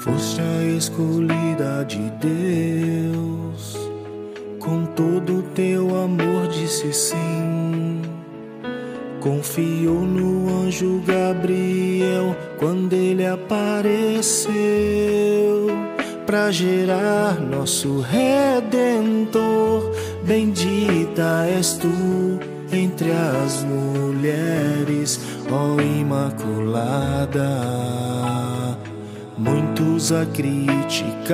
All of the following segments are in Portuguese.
Foste a escolhida de Deus, com todo teu amor disse sim. Confiou no anjo Gabriel quando ele apareceu para gerar nosso redentor. Bendita és tu entre as mulheres, ó Imaculada. Muitos a criticaram,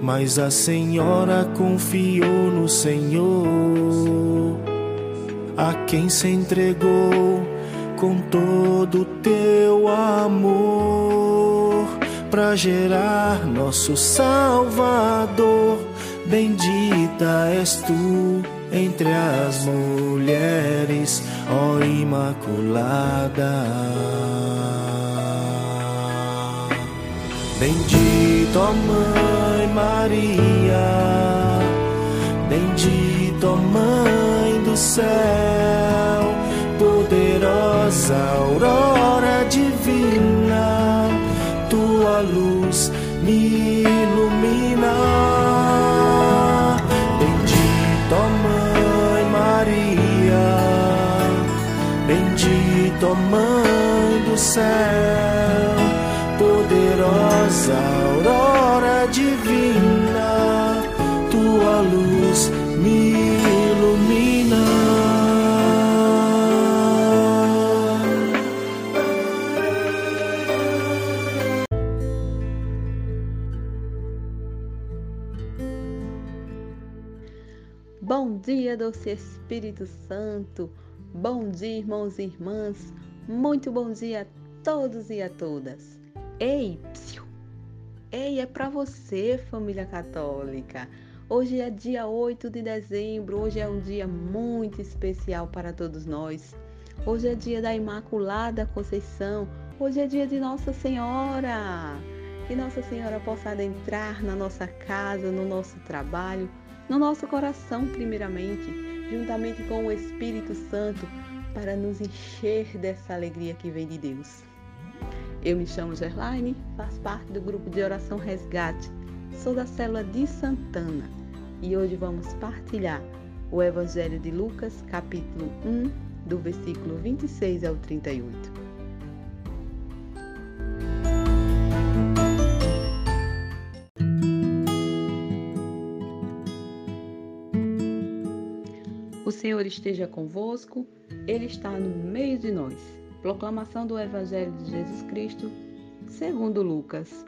mas a Senhora confiou no Senhor, a quem se entregou com todo teu amor para gerar nosso Salvador. Bendita és tu entre as mulheres, ó Imaculada. Bendito Mãe Maria, bendito ó Mãe do céu, poderosa aurora divina, tua luz me ilumina. Bendito ó Mãe Maria, bendito ó Mãe do céu poderosa divina, tua luz me ilumina. Bom dia, doce Espírito Santo. Bom dia, irmãos e irmãs. Muito bom dia a todos e a todas. Ei, psiu. Ei, é para você, família católica. Hoje é dia 8 de dezembro, hoje é um dia muito especial para todos nós. Hoje é dia da Imaculada Conceição, hoje é dia de Nossa Senhora. Que Nossa Senhora possa adentrar na nossa casa, no nosso trabalho, no nosso coração, primeiramente, juntamente com o Espírito Santo, para nos encher dessa alegria que vem de Deus. Eu me chamo Gerlaine, faço parte do grupo de oração Resgate, sou da célula de Santana e hoje vamos partilhar o Evangelho de Lucas, capítulo 1, do versículo 26 ao 38. O Senhor esteja convosco, Ele está no meio de nós. Proclamação do Evangelho de Jesus Cristo, segundo Lucas.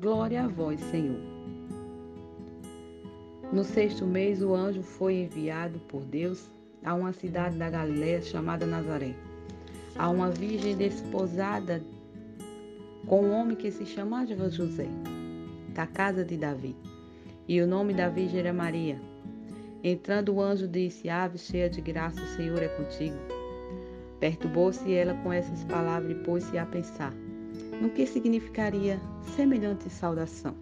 Glória a vós, Senhor. No sexto mês, o anjo foi enviado por Deus a uma cidade da Galiléia chamada Nazaré, a uma virgem desposada com um homem que se chamava José, da casa de Davi. E o nome da virgem era Maria. Entrando o anjo disse: Ave cheia de graça, o Senhor é contigo. Perturbou-se ela com essas palavras e pôs-se a pensar no que significaria semelhante saudação.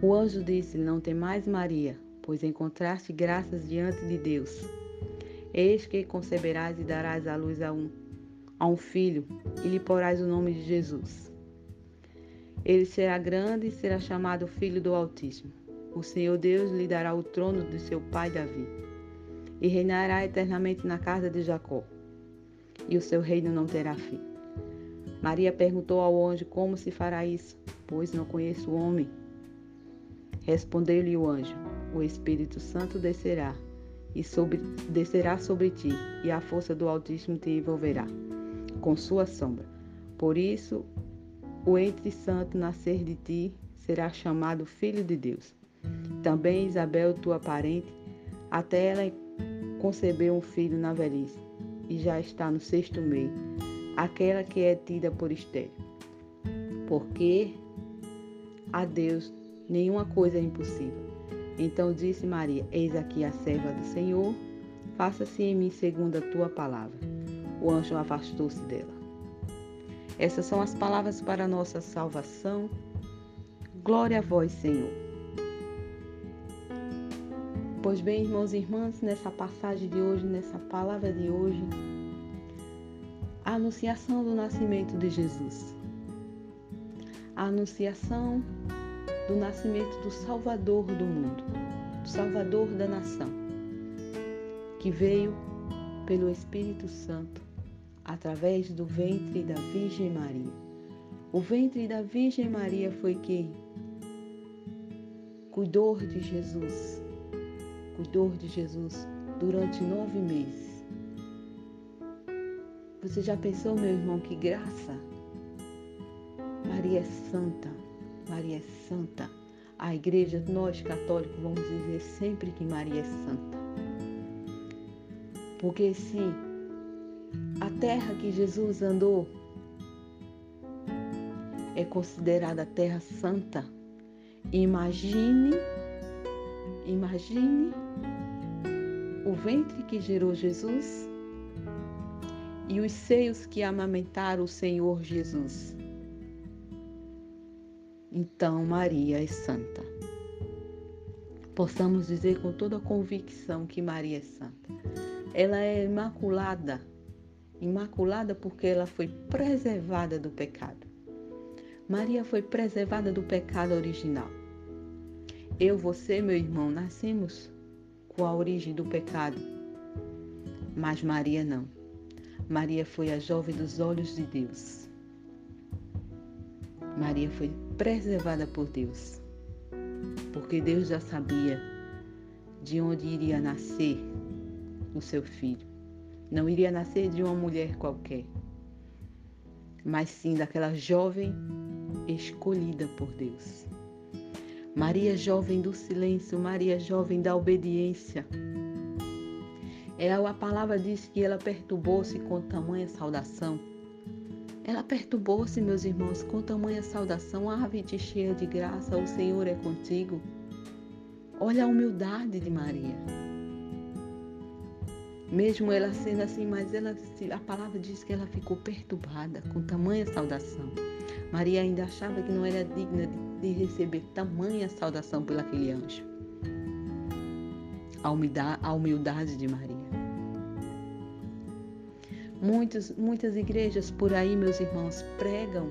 O anjo disse: Não tem mais Maria, pois encontraste graças diante de Deus. Eis que conceberás e darás à luz a um, a um filho, e lhe porás o nome de Jesus. Ele será grande e será chamado Filho do Altíssimo. O Senhor Deus lhe dará o trono de seu pai Davi e reinará eternamente na casa de Jacó, e o seu reino não terá fim. Maria perguntou ao anjo como se fará isso, pois não conheço o homem. Respondeu-lhe o anjo: O Espírito Santo descerá e sobre, descerá sobre ti, e a força do Altíssimo te envolverá com sua sombra. Por isso, o entre santo nascer de ti será chamado Filho de Deus. Também Isabel, tua parente, até ela concebeu um filho na velhice e já está no sexto mês, aquela que é tida por estéril. Porque a Deus nenhuma coisa é impossível. Então disse Maria: Eis aqui a serva do Senhor, faça-se em mim segundo a tua palavra. O anjo afastou-se dela. Essas são as palavras para a nossa salvação. Glória a vós, Senhor. Pois bem, irmãos e irmãs, nessa passagem de hoje, nessa palavra de hoje, a anunciação do nascimento de Jesus. a anunciação do nascimento do Salvador do mundo, do Salvador da nação, que veio pelo Espírito Santo através do ventre da Virgem Maria. O ventre da Virgem Maria foi que cuidou de Jesus, cuidou de Jesus durante nove meses. Você já pensou, meu irmão, que graça? Maria é santa, Maria é santa. A igreja, nós católicos, vamos dizer sempre que Maria é santa. Porque se a terra que Jesus andou é considerada terra santa, imagine, imagine o ventre que gerou Jesus e os seios que amamentaram o Senhor Jesus. Então, Maria é santa. Possamos dizer com toda convicção que Maria é santa. Ela é imaculada, imaculada porque ela foi preservada do pecado. Maria foi preservada do pecado original. Eu, você, meu irmão, nascemos com a origem do pecado. Mas Maria não. Maria foi a jovem dos olhos de Deus. Maria foi preservada por Deus, porque Deus já sabia de onde iria nascer o seu filho. Não iria nascer de uma mulher qualquer, mas sim daquela jovem escolhida por Deus. Maria jovem do silêncio, Maria jovem da obediência. É a palavra diz que ela perturbou-se com tamanha saudação. Ela perturbou-se, meus irmãos, com tamanha saudação. Ave te cheia de graça, o Senhor é contigo. Olha a humildade de Maria. Mesmo ela sendo assim, mas ela, a palavra diz que ela ficou perturbada com tamanha saudação. Maria ainda achava que não era digna de de receber tamanha saudação por aquele anjo. A humildade, a humildade de Maria. Muitos, muitas igrejas por aí, meus irmãos, pregam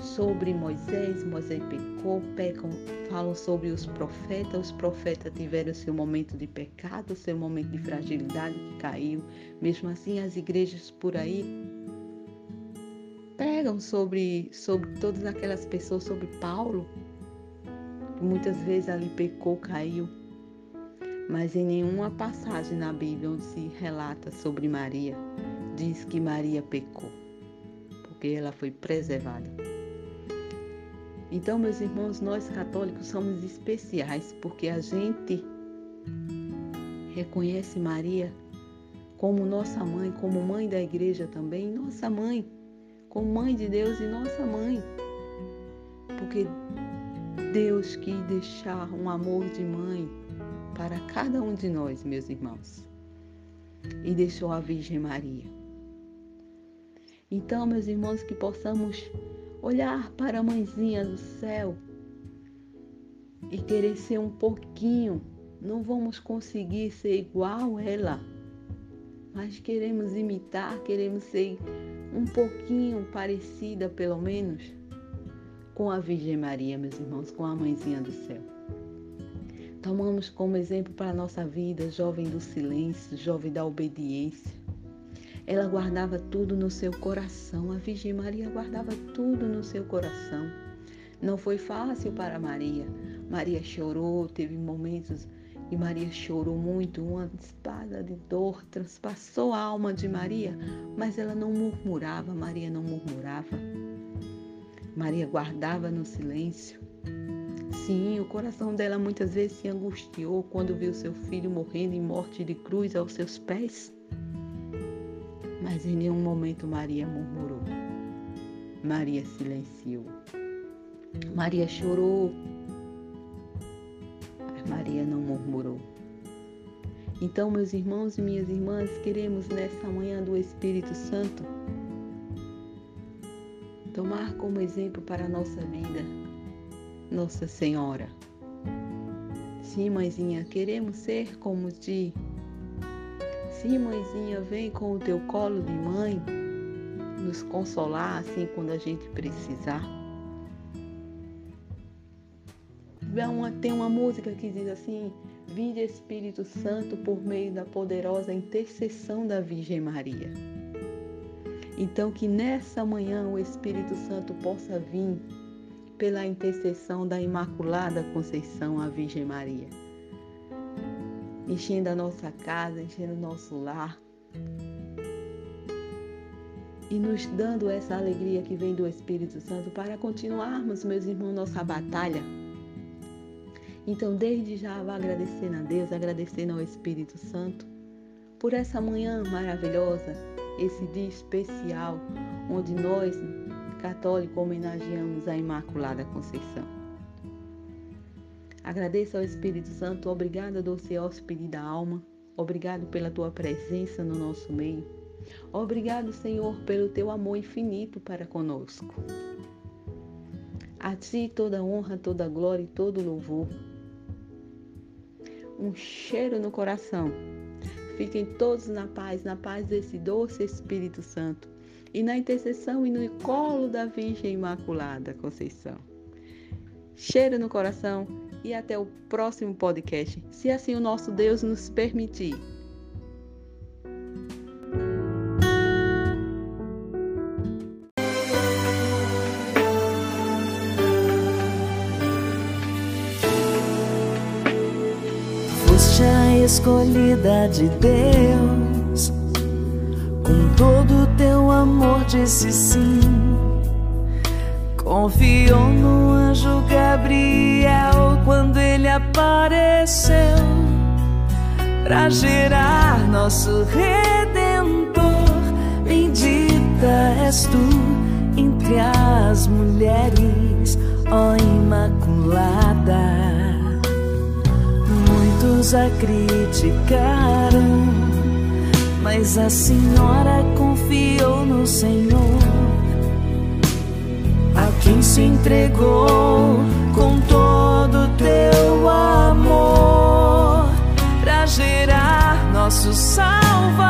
sobre Moisés, Moisés pecou, pecam, falam sobre os profetas, os profetas tiveram seu momento de pecado, seu momento de fragilidade que caiu. Mesmo assim, as igrejas por aí pregam sobre, sobre todas aquelas pessoas, sobre Paulo, que muitas vezes ali pecou, caiu. Mas em nenhuma passagem na Bíblia onde se relata sobre Maria, diz que Maria pecou, porque ela foi preservada. Então, meus irmãos, nós católicos somos especiais porque a gente reconhece Maria como nossa mãe, como mãe da igreja também, nossa mãe como mãe de Deus e nossa mãe. Porque Deus quis deixar um amor de mãe para cada um de nós, meus irmãos. E deixou a Virgem Maria. Então, meus irmãos, que possamos olhar para a mãezinha do céu e querer ser um pouquinho. Não vamos conseguir ser igual ela, mas queremos imitar, queremos ser um pouquinho parecida, pelo menos, com a Virgem Maria, meus irmãos, com a Mãezinha do Céu. Tomamos como exemplo para a nossa vida, jovem do silêncio, jovem da obediência. Ela guardava tudo no seu coração, a Virgem Maria guardava tudo no seu coração. Não foi fácil para Maria. Maria chorou, teve momentos e Maria chorou muito, uma espada de dor transpassou a alma de Maria, mas ela não murmurava, Maria não murmurava. Maria guardava no silêncio. Sim, o coração dela muitas vezes se angustiou quando viu seu filho morrendo em morte de cruz aos seus pés. Mas em nenhum momento Maria murmurou. Maria silenciou. Maria chorou Maria não murmurou. Então, meus irmãos e minhas irmãs, queremos nesta manhã do Espírito Santo tomar como exemplo para a nossa vida Nossa Senhora. Sim, mãezinha, queremos ser como ti. Sim, mãezinha, vem com o teu colo de mãe nos consolar assim quando a gente precisar. Tem uma música que diz assim: Vinde Espírito Santo por meio da poderosa intercessão da Virgem Maria. Então, que nessa manhã o Espírito Santo possa vir pela intercessão da Imaculada Conceição, a Virgem Maria, enchendo a nossa casa, enchendo o nosso lar e nos dando essa alegria que vem do Espírito Santo para continuarmos, meus irmãos, nossa batalha então, desde já, vá agradecendo a Deus, agradecendo ao Espírito Santo por essa manhã maravilhosa, esse dia especial, onde nós, católicos, homenageamos a Imaculada Conceição. Agradeço ao Espírito Santo, obrigado, doce hóspede da alma, obrigado pela tua presença no nosso meio. Obrigado, Senhor, pelo teu amor infinito para conosco. A ti toda honra, toda glória e todo louvor um cheiro no coração. Fiquem todos na paz, na paz desse doce Espírito Santo e na intercessão e no colo da Virgem Imaculada Conceição. Cheiro no coração e até o próximo podcast, se assim o nosso Deus nos permitir. Escolhida de Deus, com todo teu amor disse sim. Confiou no anjo Gabriel quando ele apareceu para gerar nosso redentor. Bendita és tu entre as mulheres, ó Imaculada muitos a criticaram, mas a senhora confiou no Senhor, a quem se entregou com todo teu amor para gerar nosso Salvador.